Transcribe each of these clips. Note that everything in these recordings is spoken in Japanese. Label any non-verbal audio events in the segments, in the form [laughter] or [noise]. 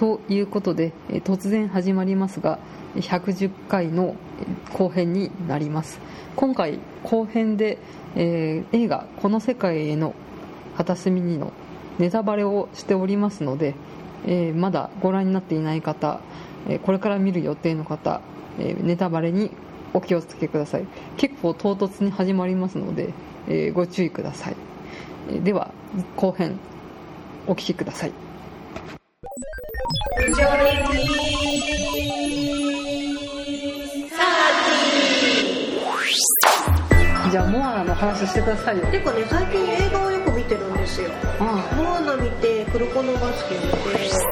ということで、え突然始まりますが110回の後編になります。今回後編で、えー映画「この世界への片隅に」のネタバレをしておりますので、えーまだご覧になっていない方、えこれから見る予定の方、えネタバレにお気をつけください。結構唐突に始まりますので、えご注意ください。では後編お聞きください。じゃあモアナの話してくださいよ。てかね最近映画をよく見てるんですよ。あモアナ見て黒子のバスケ見て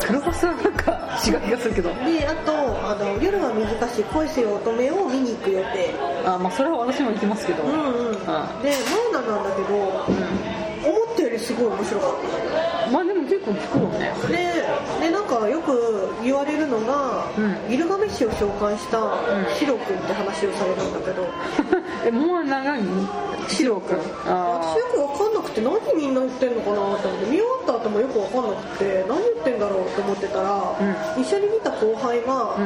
黒バスはなんか違う気がするけど。であとあの夜は難しい恋せよ乙女を見に行く予定。あまあそれは私も行きますけど、うんうん。でモあアナなんだけど思ったよりすごい面白かっまあでも結構聞くよねたででなんかよく言われるのが、うん。ギルガメッシュを紹介したシロ君って話をされるんだけど、[laughs] えモアナがシロ君。あ私よく分かんなくて何みんな言ってんのかなと思って。見終わった後もよく分かんなくて何言ってんだろうと思ってたら、一緒に見た後輩が、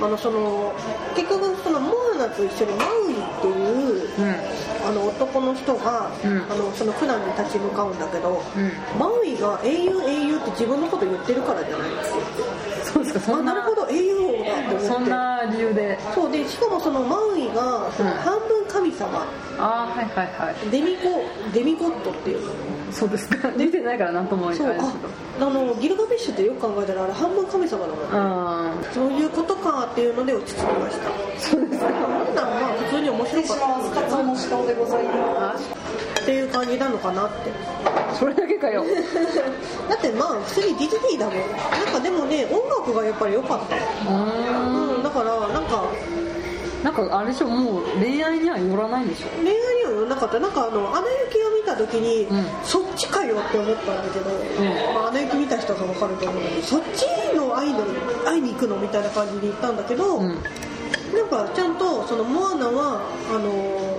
あのその結局そのモアナと一緒にマウイっていう、うんあの男の人が、うん。あのその苦難に立ち向かうんだけど、うん。マウイが英雄英雄って自分のこと言ってるからじゃないですそうですかそんな。あなるほど英雄王だって思って。そんな理由で。そうでしかもそのマウイがそのうん半分神様、ああはいはいはい。デミゴデミゴッドっていうのそうですか。[laughs] 見てないから何とも言えないですけど。あのギルガメッシュってよく考えたらあれ半分神様なのよあそういうことかっていうので落ち着きました。そうですか。なんだまあ普通に面白かった。の仕顔でございますっていう感じなのかなって。それだけかよ。[laughs] だってまあ普通にディズニーだもん。なんかでもね音楽がやっぱり良かった。ううんだからなんかんなんかあれでしょもう恋愛にはよらないんでしょ。恋愛にはよらなかった。なんかあの「アナ雪」た時に、うん。そっちかよって思ったんだけど「まあ、アナ雪」見た人が分かると思うんだけどそっちのアイドル会いに行くのみたいな感じで言ったんだけど、うん。なんかちゃんとそのモアナはあの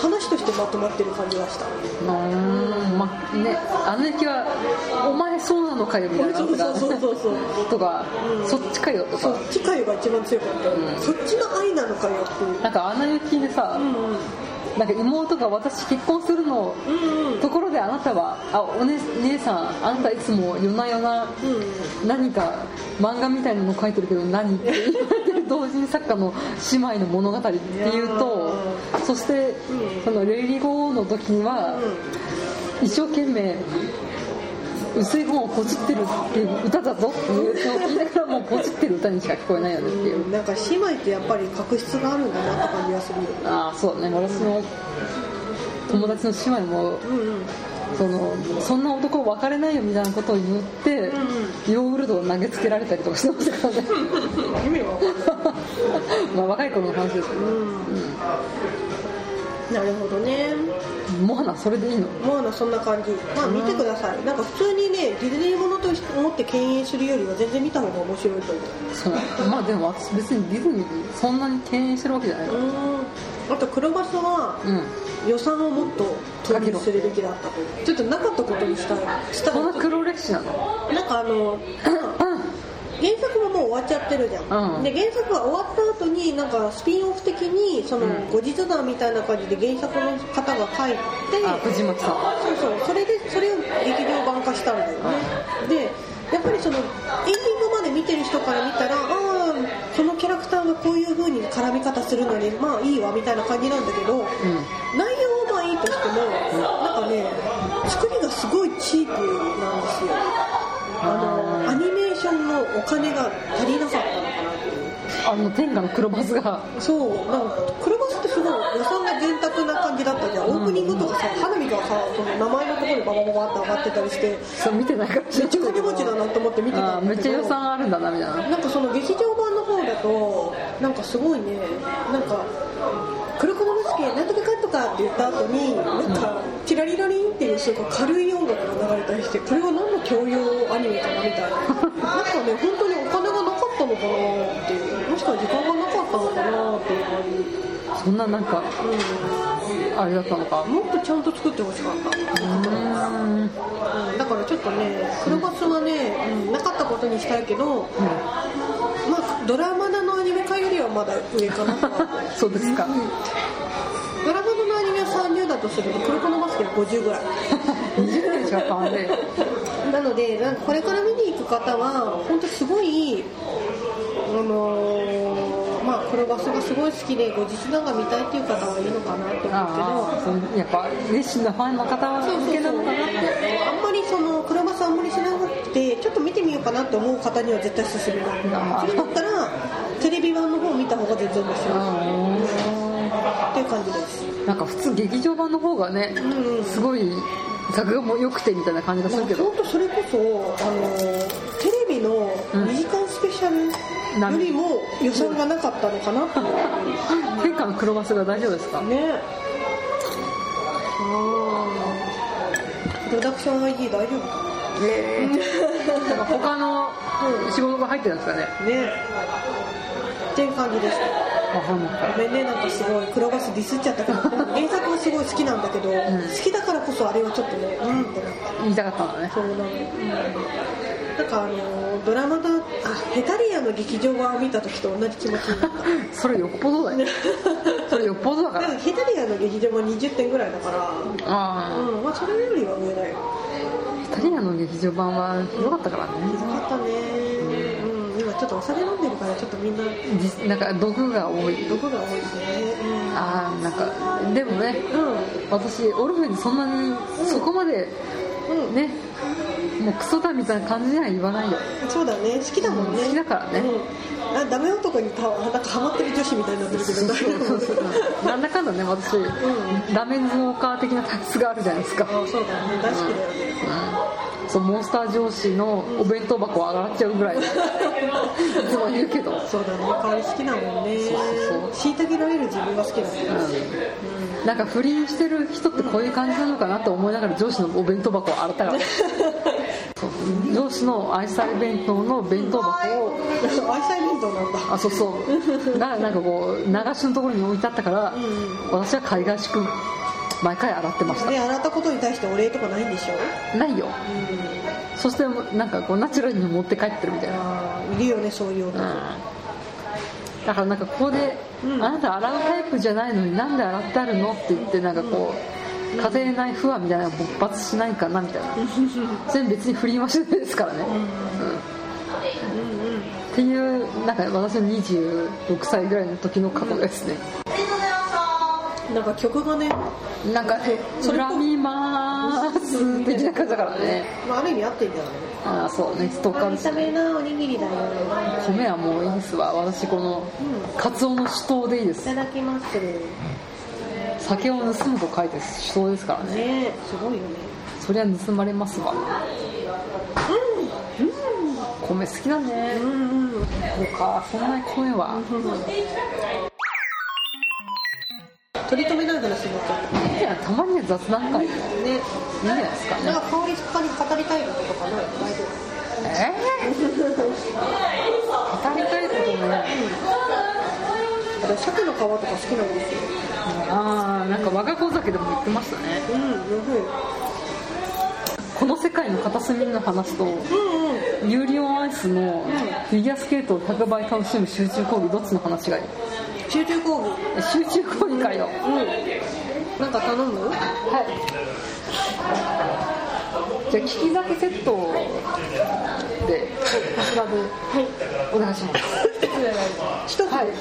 話としてまとまってる感じがした。うん。まあねあの雪は「お前そうなのかよ」みたいな。そうそうそうそうそう。とか、うん。そっちかよとか。そっちかよが一番強かった、ん。そっちの愛なのかよっていう。なんかあの雪でさ、うんなんか妹が私結婚するのうんうん。うんところであなたはあおね姉さんあなたいつも夜な夜なうん何か漫画みたいなの書いてるけど何って言われてる同人作家の姉妹の物語っていうとそして、うん。そのレイリゴーの時には、一生懸命薄い本をポチってるっていう歌だぞっていう。のを聞いながらもうポチってる歌にしか聞こえないよねっていう、うんなんか姉妹ってやっぱり確執があるんだなって感じがするよああそうだね。私の友達の姉妹もうんうんそのそんな男別れないよみたいなことを言って、ヨーグルトを投げつけられたりとかしてましたからね。意味わかんないまあ若い頃の話ですけど、なるほどねモアナそれでいいの？モアナそんな感じ。まあ見てください。なんか普通にねディズニーものと思って敬遠するよりは全然見た方が面白いと思う。そう。まあでも私別にディズニーそんなに敬遠してるわけじゃない。からうん。あと黒バスはうん。予算をもっと投入するべきだったという。ちょっとなかったことにしたいしたそんな黒歴史なの？なんかあの原作ももう終わっちゃってるじゃん、うん。で原作が終わった後になんかスピンオフ的にそのうん。後日談みたいな感じで原作の方が書いて、あ藤巻さん。そうそう。それでそれを劇場版化したんだよね。でやっぱりそのエンディングまで見てる人から見たらああこのキャラクターがこういう風に絡み方するのにまあいいわみたいな感じなんだけど、うん。内容はまあいいとしても、なんかね作りがすごいチープなんですよ。あのお金が足りなかったのかなっていう。あの天下の黒バスが。そう。なんか黒バスってすごい予算が潤沢な感じだったじゃん。オープニングとかさ花火がさその名前のところにババババって上がってたりして。そう見てないからめっちゃ金持ちだなと思って見てたあんだめっちゃ予算あるんだなみたいな。なんかその劇場版の方だとなんかすごいね。なんか黒子のバスケなんとかかんとかって言った後になんかチラリラリンっていうすごい軽い音楽が流れたりしてこれは何の教養アニメか。なみたいななんかね本当にお金がなかったのかなっていうもしくは時間がなかったのかなっていう感じそんななんかあれだったのかもっとちゃんと作ってほしかった。うーん。うんだからちょっとね黒バスはね、うんなかったことににしたいけど、まあドラマだのアニメ化よりはまだ上かな [laughs] そうですか。ドラマのアニメは30だとすると黒子のバスケは50ぐらい。20年しか変わんねなのでなんかこれから見に行く方は本当すごいあのーまあ黒バスがすごい好きで後日談が見たいっていう方はいるのかなと思うけど。やっぱ熱心なファンの方そうそう向けなのかなって。あんまりその黒バスあんまり知らなくてちょっと見てみようかなって思う方には絶対勧めない。それだったらテレビ版の方を見た方が全然面白いいう感じです。ーなんか普通劇場版の方がねうんうん。すごい作画も良くてみたいな感じがするけど。本当それこそあのテレビの2時間スペシャルよりも予算がなかったのかなって天下の黒バスが大丈夫ですか？ね。プロダクション ID 大丈夫かええ。なんか他の仕事が入ってるんですかね？なね。っていう感じです。わかんないごめんねなんかすごい黒バスディスっちゃったけど原作はすごい好きなんだけど、好きだからこそあれはちょっとねうん。ってなった言いたかったんだねそうなの、うん、なんかあのドラマだあヘタリアの劇場版を見た時と同じ気持ちになった。[laughs] それよっぽどだよ。[laughs] それよっぽどだから。ヘタリアの劇場版20点ぐらいだから。あうん。まあそれよりは上だよ。あイタリアの劇場版はひどかったからね。ひどかったねちょっとお酒飲んでるからちょっとみんな実なんか毒が多い。毒が多いですね。ああなんかでもねうん。私オルフェにそんなにそこまでうん、うん、ねもうクソだみたいな感じには言わないよ。そうだね。好きだもんね。好きだからね。うん、あダメ男にたなんかハマってる女子みたいになってるけど大丈夫？なんだかんだね私、ラメンズウォーカー的な体質があるじゃないですか、あそうだね。大好きだよね。うん、そうモンスター上司のお弁当箱を洗っちゃうぐらい。いつも言うけど、うん、そうだね香り好きだもんね。そう虐げられる自分が好きだね。なんか不倫してる人ってこういう感じなのかなと思いながら上司のお弁当箱を洗ったから。[laughs] そう上司の愛妻弁当の弁当箱を。愛妻弁当なんだ。あそうそう。がなんかこう流しのところに置いてあったから、私は海外しく毎回洗ってました。で洗ったことに対してお礼とかないんでしょ？ないよ。そしてなんかこうナチュラルに持って帰ってるみたいな、いるよねそういう男。だからなんかここで、うん。あなた洗うタイプじゃないのになんで洗ってあるのって言ってなんかこう、家庭内不安みたいなのが勃発しないかなみたいな。それ別にフリーマシンですからね、うん。っていうなんか私の26歳ぐらいの時の過去ですね、なんか曲がね、なんかねそれ恨みまーす的な感じだからね。まあ、ある意味合ってんじゃない？ああそうねストーカーですね。なおにぎりだよ米はもういいですわ。私このカツオの酒盗でいいです。いただきます。酒を盗むと書いて酒盗ですからね。ねすごいよね。そりゃ盗まれますわ。米好きだね。うんうん。そうかそんなに米は取り留めない話になっちゃっいやたまには雑談会も。いいじゃないですかねなんか香り語りたいこととかない？大丈えー、語りたいことね鮭の皮とか好きなんですよ。ああなんか我が子酒でも言ってましたね。うんこの世界の片隅の話とうんうん。ユーリオンアイスのフィギュアスケートを100倍楽しむ集中講義どっちの話がいい？集中講義。え集中講義かよ。うん。なんか頼む？はい。じゃあ利き酒セットでこちらでお願いします。一つ。はい。はい。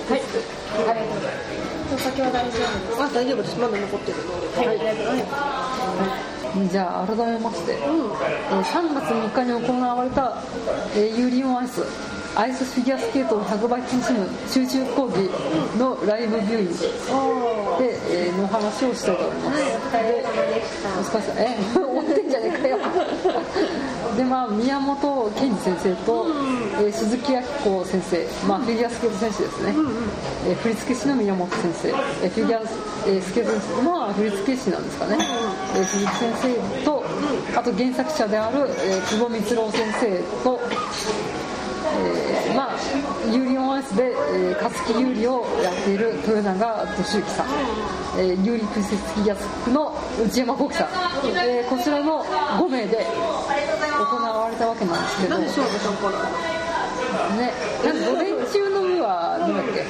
お酒は大丈夫ですあ大丈夫です。まだ残ってるはい、はい、じゃあ改めまして、うん。えー3月3日に行われた、えーユーリオンアイスアイスフィギュアスケートを100倍楽しむ集中講義のライブビューイングで、えーの話をしたいと思います、はいお疲れ様でしたお疲れ様え追ってんじゃねえかよでまあ宮本健二先生と、えー鈴木明子先生、まあ、フィギュアスケート選手ですね、えー振付師の宮本先生、えーフィギュアス、えースケート選手まあ振付師なんですかね、えー鈴木先生とあと原作者である、えー久保光郎先生と、えーまあ有利オンアイスで、えー、カスキ有利をやっている豊永俊之さん、えー、有利プリセスキーヤスクの内山幸喜さん、えーこちらの5名で行われたわけなんですけど。なんで翔太さんから。ね、なんか午前中の部はなんだっけ？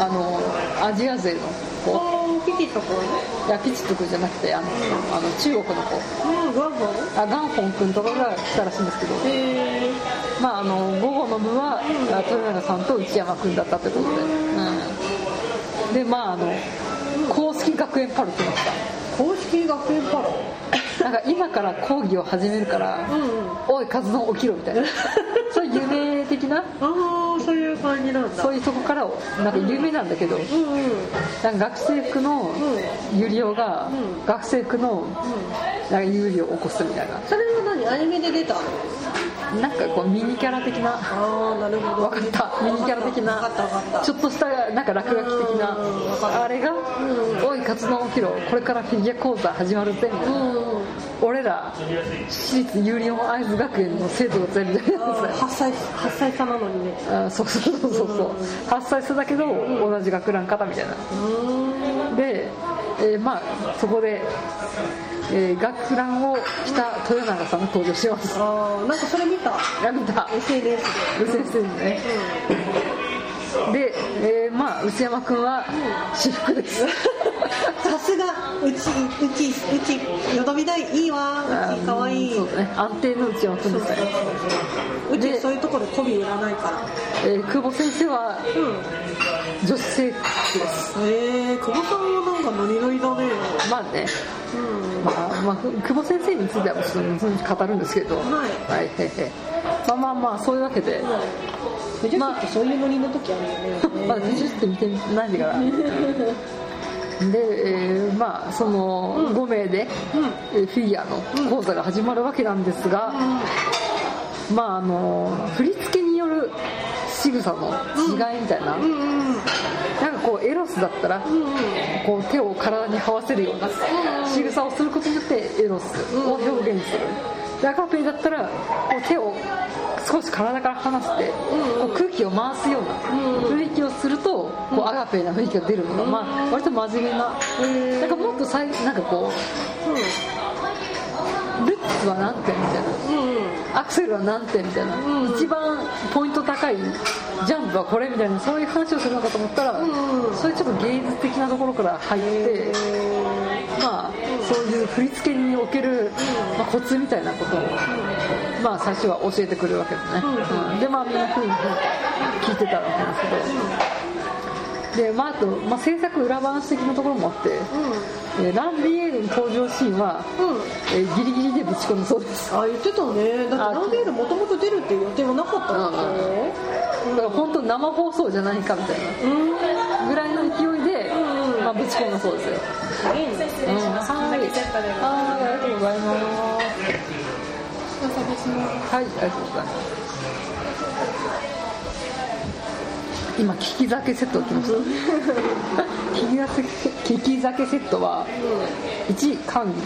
あのアジア勢の子あーピキッとこいやピチッと君じゃなくてあのあの中国の子うんグワゴン？あガンホン君とかが来たらしいんですけど、へえまあ、あの午後の部は、あ豊永さんと内山君だったということで、うん、でまああの公式学園パルって言いまし公式学園パラたなんか今から講義を始めるから、うんうん。おいカツ丼起きろみたいな。[laughs] そういう夢的な？ああそういう感じなんだ。そういうとこからなんか有名なんだけど、うんうん。なんか学生服のユリオがうん。学生服のなんか有利を起こすみたいな。それは何？アニメで出た？のなんかこうミニキャラ的な。ああなるほど。分かった。ミニキャラ的な。ちょっとしたなんか落書き的な。あれが「おいカツ丼起きろ。これからフィギュア講座始まるぜ」みたいなうんうん俺ら私立ユリオン会津学園の生徒が全部みたいなやつ8歳8歳差なのにね。あそうそうそうそうそう。8歳差だけど同じ学ラン方みたいな。うーん。で、えーまあそこで、えー学ランを着た豊永さんが登場します。ああなんかそれ見た。[laughs] やめた。SNS で。う先生にねで、えーまあ内山君は私服です。[laughs] さすがうちうちうちよどみないいいわ。うちかわい。いね。安定の内山君ですねうちでそういうところで媚び売らないから。えー久保先生はうん女子生徒です。へえ久保さんはなんかノリノリだね。まあね。うん。まあ、まあ、久保先生については語るんですけど、はい。はいはいはいまあまあまあそういうわけで、女子ってそういうノリの時あるよね。[laughs] まあ、ジュって見てないから。で、えーまあその5名で、えーフィギュアの講座が始まるわけなんですが、まああの振り付けによる仕草の違いみたいな、うん。うんなんかこうエロスだったら、こう手を体に這わせるような仕草をすることによってエロスを表現する、でアカペイだったらこう手を少し体から離して、こう空気を回すような雰囲気をすると、こうアガペイな雰囲気が出るのが、まあ、割と真面目な、なんかもっとさいなんかこうルッツは何点みたいな。うんうん。アクセルは何点みたいな、うん一番ポイント高いジャンプはこれみたいなそういう話をするのかと思ったら、んそういうちょっと芸術的なところから入って、まあそういう振り付けにおける、まあ、コツみたいなことを、まあ最初は教えてくれるわけですね、うんでまあみんなふうに聞いてたわけですけど、でまああと、まあ、制作裏話的なところもあって、えーランビエールの登場シーンは、うん。うんえーギリギリでぶち込むそうです。あ言ってたね。だってランベールもともと出るっていう予定はなかったんだよだから本当生放送じゃないかみたいうん。なぐらいの勢いで、うんまあ、ぶち込んだそうですよ、すげえねうん、はい。はい。ありがとうございます。はいありがとうございます今利き酒セットを来ました。利き酒セットは1缶切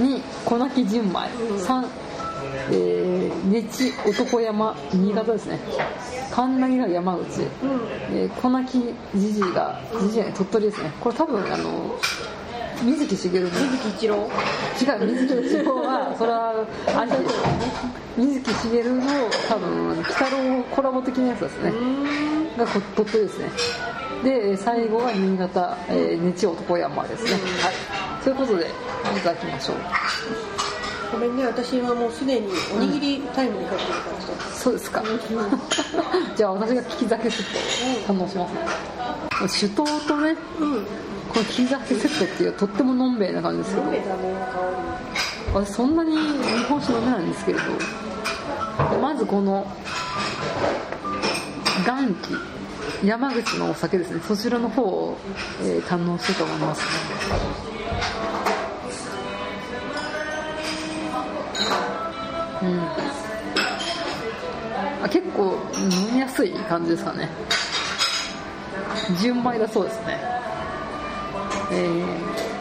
2粉木純米3えー、男山新潟ですね。神奈が山口、えー、粉木じじいがじじい鳥取ですね。これ多分あの水木しげるの。水木一郎？違う水木一郎はそれは兄貴。です水木しげるの多分鬼太郎コラボ的なやつですねがこ鳥取ですね。で最後が新潟、えー、ねち男山ですね、はい。ということでいただきましょう。ごめんね私はもうすでにおにぎりタイムに入ってるからさそうですか。じゃあ私が利き酒セットを堪能します。ね酒盗とねうん。この利き酒セットっていうとってものんべえな感じですけど。私そんなに日本酒飲めないんですけれど。まずこの元気山口のお酒ですね。そちらの方を、えー堪能したいと思います。うん。あ結構飲みやすい感じですかね。純米だそうですね。えー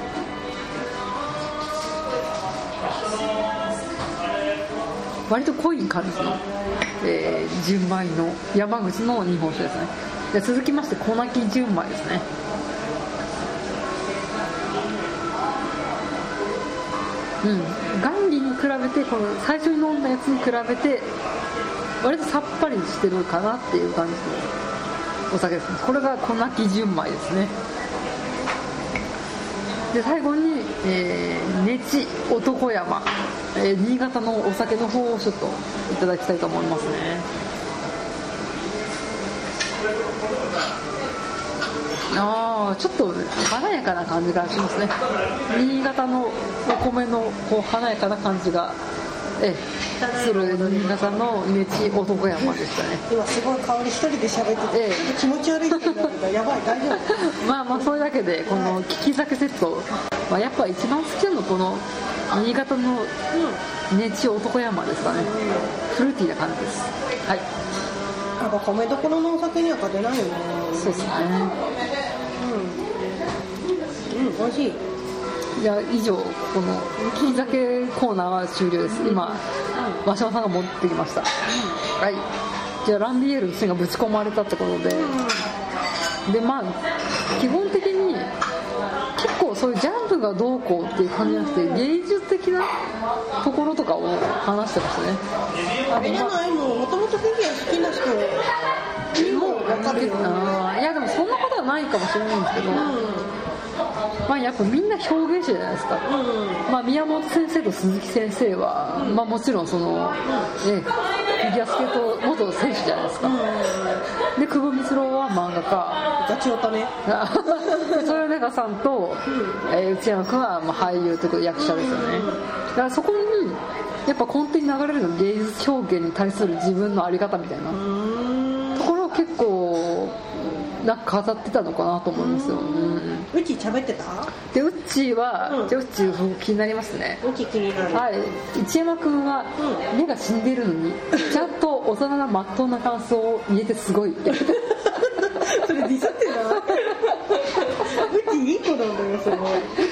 割と濃い感じの、えー純米の山口の日本酒ですね。で続きまして小泣き純米ですね。うん。元利に比べてこの最初に飲んだやつに比べて割とさっぱりしてるかなっていう感じのお酒ですね。これが小泣き純米ですね。で最後に、えー、ねち男山、えー、新潟のお酒の方をちょっといただきたいと思いますね。ああちょっと華やかな感じがしますね。新潟のお米のこう華やかな感じがえする新潟のねち男山でしたね。今すごい香り一人で喋ってて、ええ。気持ち悪いって言うんだけどやばい大丈夫。[laughs] まあまあそれだけでこの利き酒セット、まあ、やっぱ一番好きなのこの新潟のねち男山ですかね。フルーティーな感じです。はい。やっぱ米どころのお酒には勝てないよね。そうですね。うん。うん美味しい。じゃあ以上この利き酒コーナーは終了です。今真島さんが持ってきました。はい。じゃあランビエールがぶち込まれたってことで。でまあ基本的にそういうジャンプがどうこうっていう感じじゃなくて芸術的なところとかを話してましたね。あれじゃないもうもともとフィギュア好きな人にも分かるよ。ねいやでもそんなことはないかもしれないんですけど、まあやっぱみんな表現者じゃないですか、まあ、宮本先生と鈴木先生は、まあ、もちろんその、ね、フィギュアスケート元選手じゃないですか、で久保光郎は漫画家。ガチオタね。[laughs] 豊永さんと、えー内山君はまあ俳優というか役者ですよね。だからそこにやっぱ根底に流れるの芸術表現に対する自分の在り方みたいななんか飾ってたのかなと思いますよ、うんうち喋ってた？でウッチーは、うん。じゃあウッチー気になりますね。うち気になる。はい。内山君はう目が死んでるのにちゃんと大人なまっとうな感想を言えてすごい [laughs] それディスってなうちいい子なんだよそれう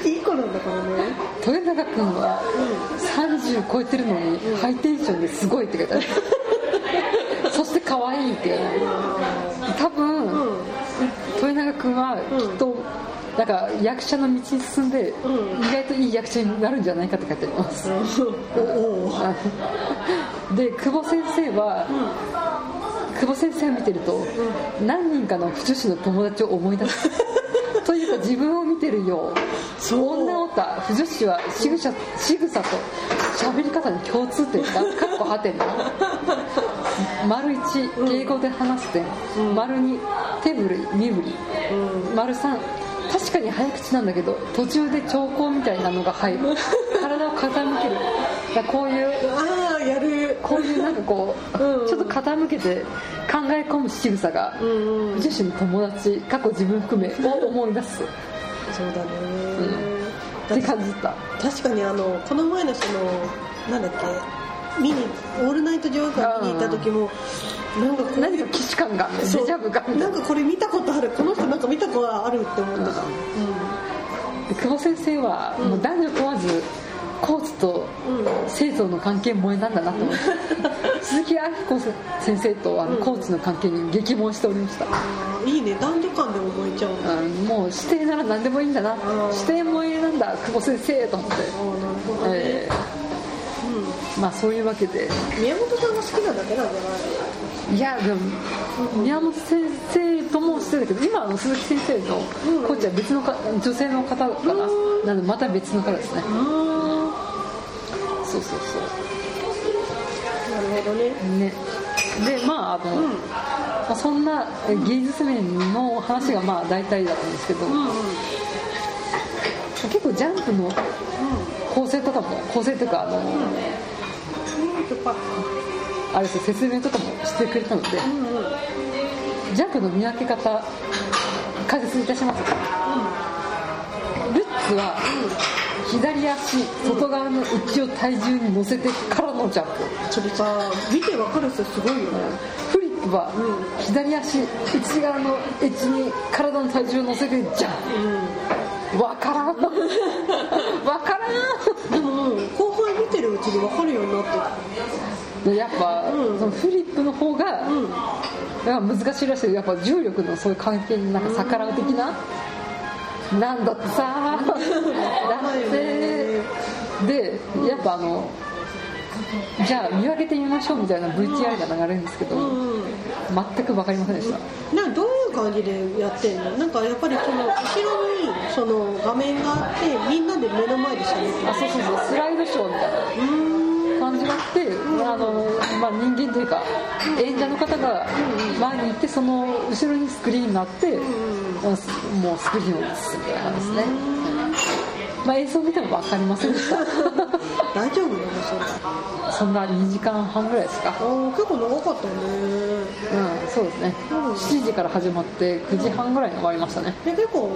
ちいい子なんだからね。豊永君は30超えてるのにハイテンションですごいって書いてある。そして可愛いって君はきっと、なん。か役者の道に進ん。で、うん。意外といい役者になるんじゃないかって書いてあります、で久保先生は、久保先生を見てると、何人かの不女子の友達を思い出す。[laughs] というか自分を見てるよう。女オタ。不女子は仕草仕草と喋り方に共通点。がかっこはてな。丸一敬語で話す点、丸二手振り身振り、丸三確かに早口なんだけど途中で兆候みたいなのが入る。[laughs] 体を傾ける。だこういうああやる。こういうなんかこう、うん。ちょっと傾けて考え込む仕草が、うんうん。女子の友達過去自分含めを思い出す。そうだね、って感じた。確かにあのこの前のそのなんだっけ見に「オールナイトジョーカー」見に行った時もなんか何か既視感がデジャブが。ないんなかこれ見たことある。この人なんか見たことあるって思ってた、で久保先生はもう男女問わずコーチと生徒の関係萌えなんだなと思って。鈴木明子先生とあのコーチの関係に激萌しておりました。うんいいね。男女間でも燃えちゃう。ん。だああのもう指定なら何でもいいんだな。指定萌えなんだ久保先生と思って、あなるほどね、えーまあそういうわけで。うん、宮本さんが好きなだけなんじゃないいやでも宮本先生ともしてたけど今あの鈴木先生のコーチは別のか女性の方かな。なのでまた別の方ですね。のそうそうそなるほどね。うね。でまああの、うん。まあ、そんなえ芸術面の話がまあ大体だったんですけど、うんうん。結構ジャンプの構成とかも構成というかあの、よかっあれで説明とかもしてくれたのでジャンプの見分け方解説いたしますルッツは左足外側の内を体重に乗せてからのジャンプ。それさ見てわかる人すごいよね。フリップは左足内側のエッジに体の体重を乗せてジャンプ。わからん。わからん。[laughs] でも後輩見てるうちにわかるようになってでやっぱ、うん。そのフリップの方が、うん。難しいらしい。やっぱ重力のそういう関係になんか逆らう的な、なんだってさ。だって。でやっぱあのじゃあ見分けてみましょうみたいな VTR が流れるんですけど、うんうん。全く分かりませんでした。なんかどういう感じでやってんの？なんかやっぱりその後ろにその画面があってみんなで目の前で喋ってる。あそうそうそう。スライドショーみたいな感じがあって、あのまあ、人間というか演者の方が前に行ってその後ろにスクリーンがあって、もうスクリーンを映すみたいな感じですね、まあ、映像見ても分かりませんでした。[laughs] 大丈夫なのそれ。そんな2時間半ぐらいですか。あー結構長かったね。うんそうですね。うん。7時から始まって9時半ぐらいに終わりましたね。で結構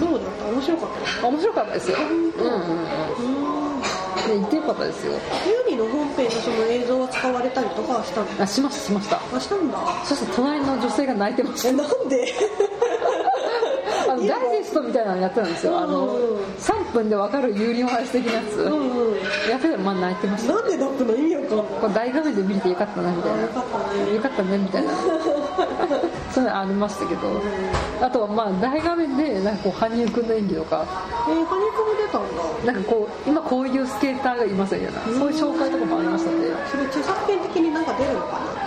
どうだった？面白かった？面白かったですよ。うんうん。うんで行ってよかったですよユニの本編のその映像が使われたりとかはしたの？あしましたしました。あしたんだ。そしたら隣の女性が泣いてました。えなんで？あのダイジェストみたいなのやってたんですよ。あのうん3分で分かる有料配信的なやつ。やってたらまあ泣いてました。なんで泣くの？意味わかんない。これ大画面で見れてよかったなみたいな。よかったね。よかったねみたいな。[laughs] そういうのありましたけど。あとはまあ大画面でなんかこう羽生くんの演技とか。えー、羽生くんも出たんだ。なんかこう今こういうスケーターがいますよねそういう紹介とかもありましたんでそれ著作権的になんか出るのかな？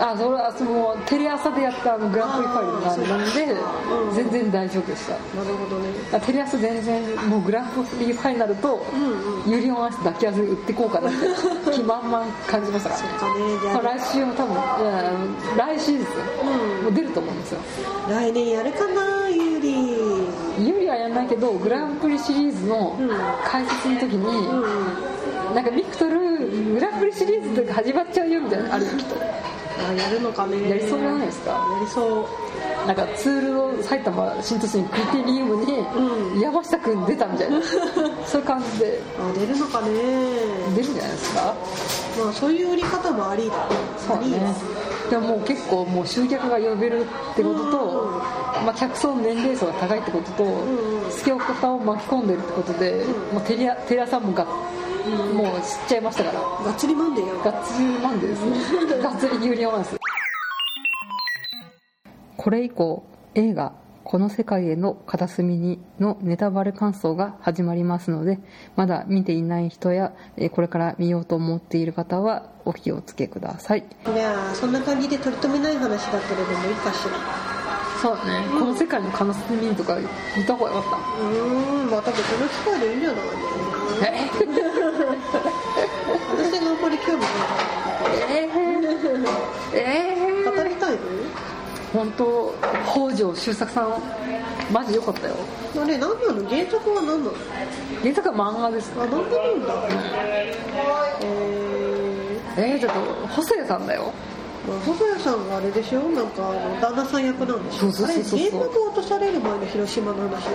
あそれはそのテレ朝でやったあのグランプリファイナルなんでうん全然大丈夫でした。なるほどね。あテレ朝全然もうグランプリファイナルとうんうん。ユリオンアイス抱き合わせで売ってこうかなって気満々感じましたから。ね。来週も多分いや来シーズンもう出ると思うんですよ。来年やるかなユーリユリはやんないけどグランプリシリーズのうん。解説の時うんになんかビクトルグランプリシリーズとか始まっちゃうよみたいなのあるよきっと。あやるのかね。やりそうじゃないですか。やりそうなんかツールの埼玉新都心クリテリウムうに山下君出たみたいな。[laughs] そういう感じで。あ出るのかね。出るんじゃないですか？まあそういう売り方もありだ。そうね。でももう結構もう集客が呼べるってことと、まあ、客層年齢層が高いってことと、んスケオカを巻き込んでるってことで、もうテレアテレ朝もが、もう知っちゃいましたから。がっつりマンデーやんがっつりマンデーですね。[laughs] がっつり有料マンスこれ以降映画「この世界への片隅に」のネタバレ感想が始まりますのでまだ見ていない人やえーこれから見ようと思っている方はお気をつけください。いやーそんな感じで取り留めない話だけれどもいいかしら。そうだね、この世界の片隅にとか見た方がよかっうーんまあ多分この機会でいいんじゃないたえ？[laughs] 私があんまり興味ないえー、[laughs] えから語りたいの？本当北条周作さんマジ良かったよ。あれ何なの原作は何なの？原作は漫画です。あ、なんでなんだ。ええー、だって細谷さんだよ。細谷さんがあれでしょ？なんかあの旦那さん役なんでしょ？そう原爆落とされる前の広島の話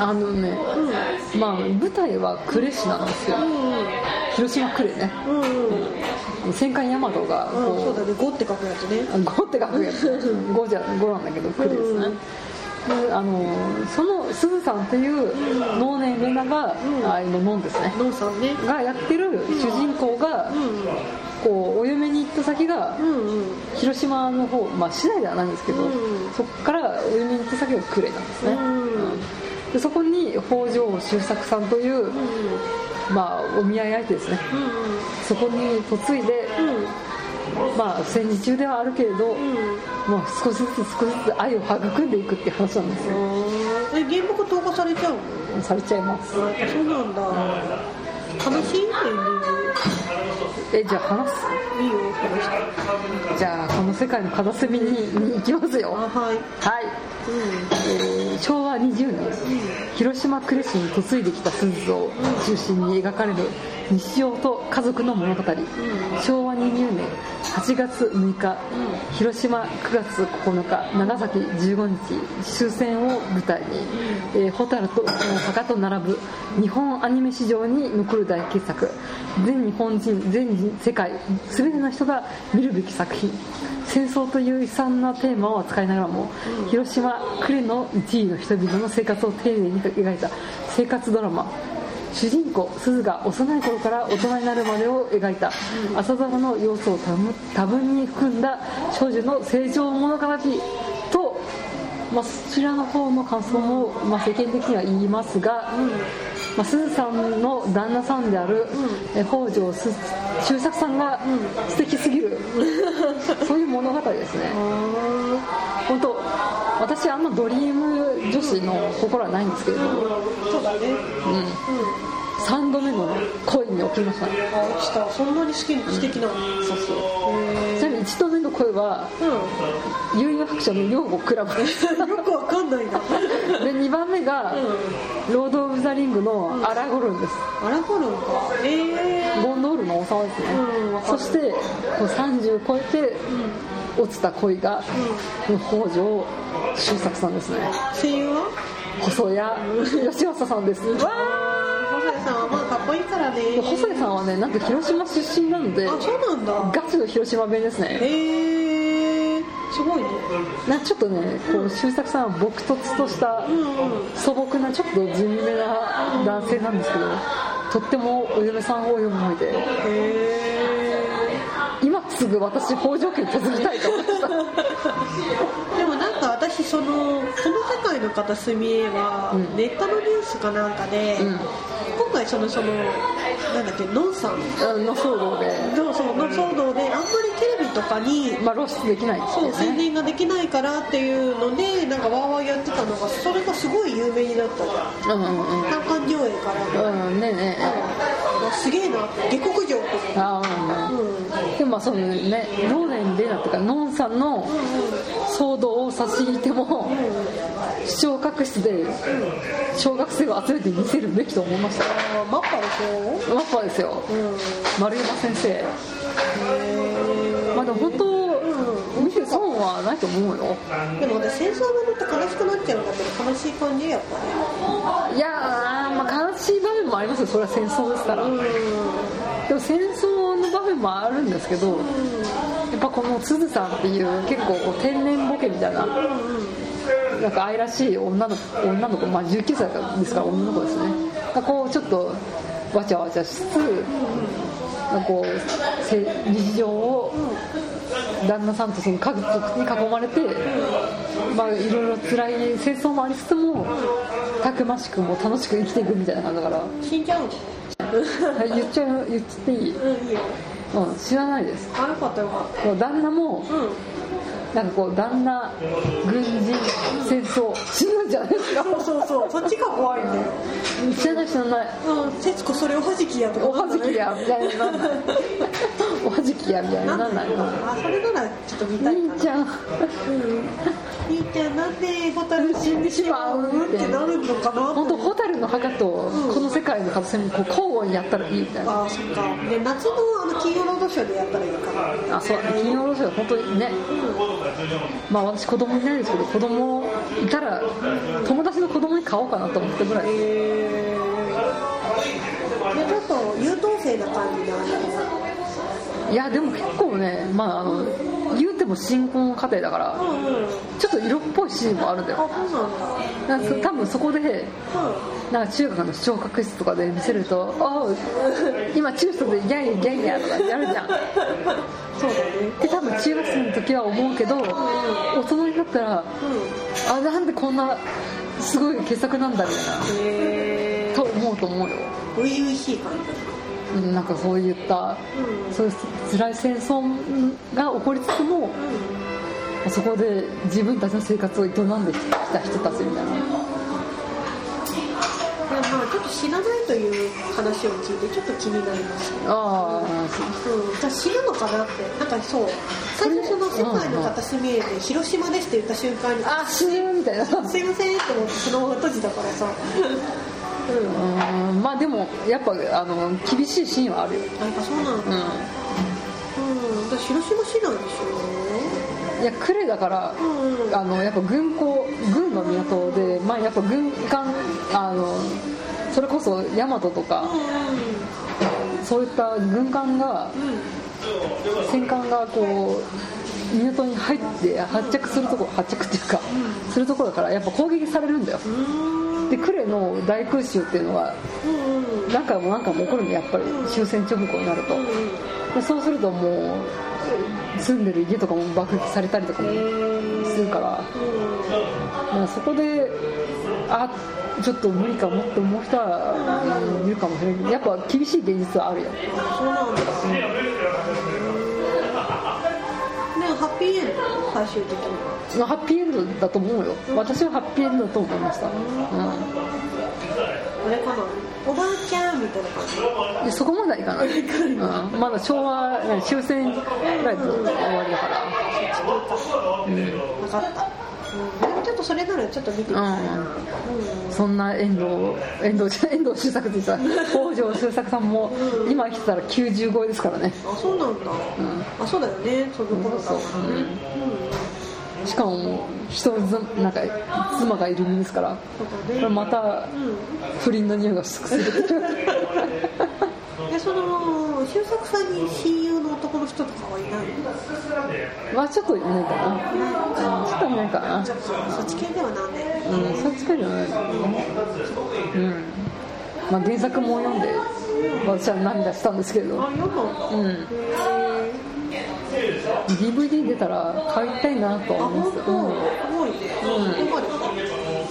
あのね、なまあ舞台は呉市なんですよ。のうん。広島呉ね。うんうんうん戦艦大和がうんそうこだね。5って書くやつね。う5って書くやつ。5じゃ5なんだけど呉ですね、であのそのすずさんっていう能年玲奈が、うん。あのノンですね。ノンさんね。がやってる主人公が、こうお嫁に行った先がうんうん。うん広島の方、まあ、市内ではないんですけど、うん。そこからお嫁に行った先が呉なんですね、うん。でそこに北条周作さんという、うんまあ、お見合い相手ですね。うんそこに嫁いで、うん。まあ、戦時中ではあるけれど、うん。もう少しずつ少しずつ愛を育んでいくっていう話なんですよ。え原爆投下されちゃうの？されちゃいます。そうなんだ。悲しいエンディングえじゃあ話す？いいよ話してじゃあこの世界の片隅にに行きますよ。あはい。はい、うえー昭和20年広島呉市に嫁いできた鈴子を中心に描かれる西尾と家族の物語、昭和20年8月6日、広島9月9日長崎15日終戦を舞台に、えー蛍と墓と並ぶ日本アニメ史上に残る大傑作。全日本人全世界全ての人が見るべき作品。戦争という悲惨なテーマを扱いながらも、広島呉の一位の人々の生活を丁寧に描いた生活ドラマ。主人公鈴が幼い頃から大人になるまでを描いた朝ドラの要素を多分に含んだ少女の成長物語。と、まあ、そちらの方の感想も、まあ、世間的には言いますが、まあ、鈴さんの旦那さんである、え北条す周作さんが素敵すぎる、[laughs] そういう物語ですね。本当私あんまドリーム女子の心はないんですけれど、そうだね。うん、3度目の恋に起きました。ねあ落ちた。そんなに好き素敵なのそうそうへちなみに1度目の恋はー悠々白書の女房クラブでうんよくわかんないな。[laughs] 2番目がロード・オブ・ザ・リングのアラゴルンです。アラゴルンか。ええゴンドールの王様ですね、そしてこう30超えて落ちた恋が、北条周作さんですね。声優は？細谷義正さんです。わ細谷さんはまあかっこいいからね。ー細谷さんはねなんと広島出身なのであそうなんだ。ガチの広島弁ですね。へえすごいね。なちょっとねこう周作さんは朴突とした素朴なちょっと地味めな男性なんですけどとってもお嫁さんを読むのでへえ今すぐ私北条家に嫁ぎたいと思ってた [laughs] 私そのこの世界の片隅へはうん。ネットのニュースかなんかで、うん。今回そのそのなんだっけノンさん。あの騒動で、のその騒動であんまりテレビとかにまあ、露出できないんですそう宣伝ができないからっていうのでなんかわーわーやってたのがそれがすごい有名になったじゃんうんうんうん。単館上映から。も、うん。ねえねえあすげえな下克上ってああ、うんうん。うん、でもまあそのねローネン・レナとかノンさんの騒動を差し引いても視聴覚室で小学生を集めて見せるべきと思いました。あマッパでしょ？マッパですよ。うん。丸山先生。へまあでも本当はないと思うよ。ーでも私戦争ものって悲しくなっちゃうんだけど悲しい感じやっぱいやーまあ悲しい場面もありますよそれは戦争ですから。でも戦争の場面もあるんですけどやっぱこのすずさんっていう結構こう天然ボケみたいななんか愛らしい女の子女の子、まあ、19歳ですから女の子ですね。がこうちょっとわちゃわちゃしつつなんかこうせ日常を旦那さんとその家族に囲まれて、[laughs] まあ、いろいろ辛い戦争もありつつもたくましくも楽しく生きていくみたいな感じだから。死んじゃう言っちゃう言っちゃっていい、うん。いいようん、知らないです。あよかったよかっこう旦那もたうんなんかこう旦那軍人戦争死ぬんじゃないですか。そうそうそう。そっちが怖いんだよ知らない知らない。うん。節子それおはじきやとかおはじきやみたいにな。んないおはじきやみたいになんないのあそれならちょっと見たいかな。兄ちゃん兄ちゃんなんで蛍死んでしまうってなるのかな本当蛍の墓とこの世界の片隅にこう交互にやったらいい？みたい？なあそっかで夏のあの金曜ロードショーでやったらいいかなあそう金曜ロードショー本当にねまあ私子供い？ない？ですけど子供い？たら友達の子供に買おうかなと思ったぐらい？へえでちょっと優等生な感じであいやでも結構ねまああの言うても新婚家庭だからちょっと色っぽいシーンもあるんだあよそうなんだ。なんか多分そこでうん。なんか中学の視聴覚室とかで見せると「ああ今中途でギャンギャンや」とかやるじゃん。そうだね。で多分中学生の時は思うけど大人になったらうあなんでこんなすごい傑作なんだみたいな。と思うと思うよ。初々しい感じ。うんなんかそういったうん。そういう辛い戦争が起こりつつもそこで自分たちの生活を営んできた人たちみたいな。でまあちょっと死なないという話を聞いてちょっと気になりますああうん、私死ぬのかなって。なんかそう。最初その世界の片隅へで広島ですって言った瞬間にあ死ぬみたいな。[laughs] すいませんって思ってそのまま閉じたからさうん。うんまあでもやっぱあの厳しいシーンはあるよ。あやっぱそうなんだ。ううん。私広島市なんでしんいや呉だからょうんうん。あのやっぱ軍港軍の港でまあやっぱ軍艦あのそれこそ大和とかそういった軍艦が戦艦がこう港に入って発着するとこ発着っていうかするところだからやっぱ攻撃されるんだよ。うんうんで呉の大空襲っていうのがうんうん何回も何回も起こるんでやっぱり。終戦直後になると。うんうん。でそうするともう住んでる家とかも爆撃されたりとかもするから。うん。まあそこであちょっと無理かもって思う人はうんいるかもしれないけどやっぱ厳しい現実はあるよ。そうなんだでもハッピーエンド最終的には。まあハッピーエンドだと思うよ。私はハッピーエンドだと思いました、うあれかなおばあちゃんみたいな感じ。そこまではいかない、うん、まだ昭和何終戦ぐらいで終わりだから。うん、分かった、うん、ちょっとそれならちょっと見てみたいな、うん。そんな遠藤遠藤遠藤周作って言ったら北条周作さんも今生きてたら90超えですからね。あそうなんだ、あそうだよね。その頃だからね。しかも人ずなんか妻がいるんですから。またうん。不倫の匂いがする。[laughs] でその周作さんに親友の男の人とかはいないの？まあちょっといないかな、うん、ちょっといないかな。そっち系ではなんでうん。そっちかじゃないうんまあ原作も読んで私は涙したんですけど。あ読んだうん。へ DVD 出たら買いたいなと思います。本当？うん。すごいね。そこまで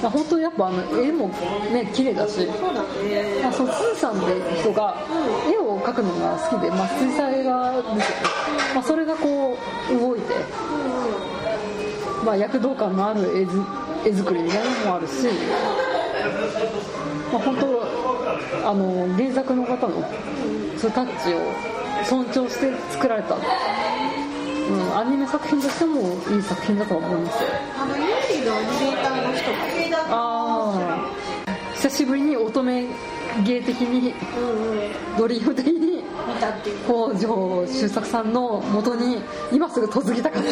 本当やっぱあの絵もね綺麗だし。そうだね。まあ、その鈴さんって人が絵を描くのが好きで、まあ、水彩画ですよね、まあ、それがこう動いて、まあ、躍動感のある絵ず絵作りみたいなのもあるし、まあ、本当あの原作の方のそうタッチを尊重して作られた、うん、アニメ作品としてもいい作品だと思いますよあのユー。リのアニメーターの人がああ久しぶりに乙女芸的にドリーム的に見たっていう北条周作さんの元に今すぐ嫁ぎたかった。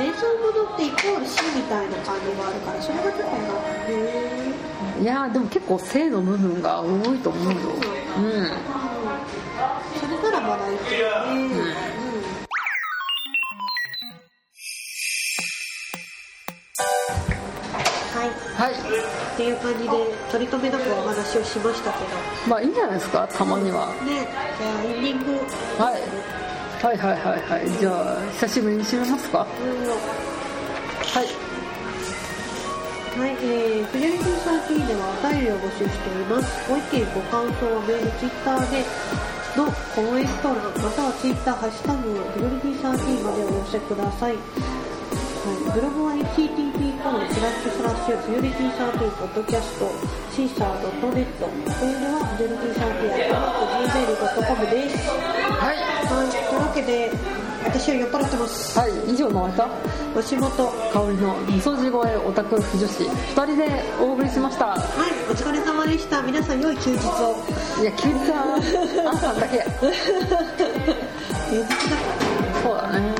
戦争ものってイコール死みたいな感じがあるからそれが結構なへいやでも結構性の部分が多いと思うようん。それならまだいいけどね、うん。はい。はいっていう感じで取り留めなくお話をしましたけど。まあいいんじゃないですかたまには。ねじゃあエンディング。はい。はいはいはいはい。じゃあ久しぶりに締めますか。うん。はい。はい、えー、フジョリティ13ではお便りを募集しています。ご意見、ご感想はメール、ツイッターでのコメント欄、またはツイッター、ハッシュタグ、フジョリティ13までお寄せください。はい、ブログは http コロンスラッシュスラッシュフジョリティ13ポッドキャストシーサー .net メールはフジョリティ13アットマーク gmail.com です。はいはい、というわけで、私は酔っ払ってます。はい以上の方吉本。香りのみそじ声オタク婦女子2人でお送りしましたはい、お疲れ様でした。皆さん良い休日を。いや休日はあんさんだけ休日だね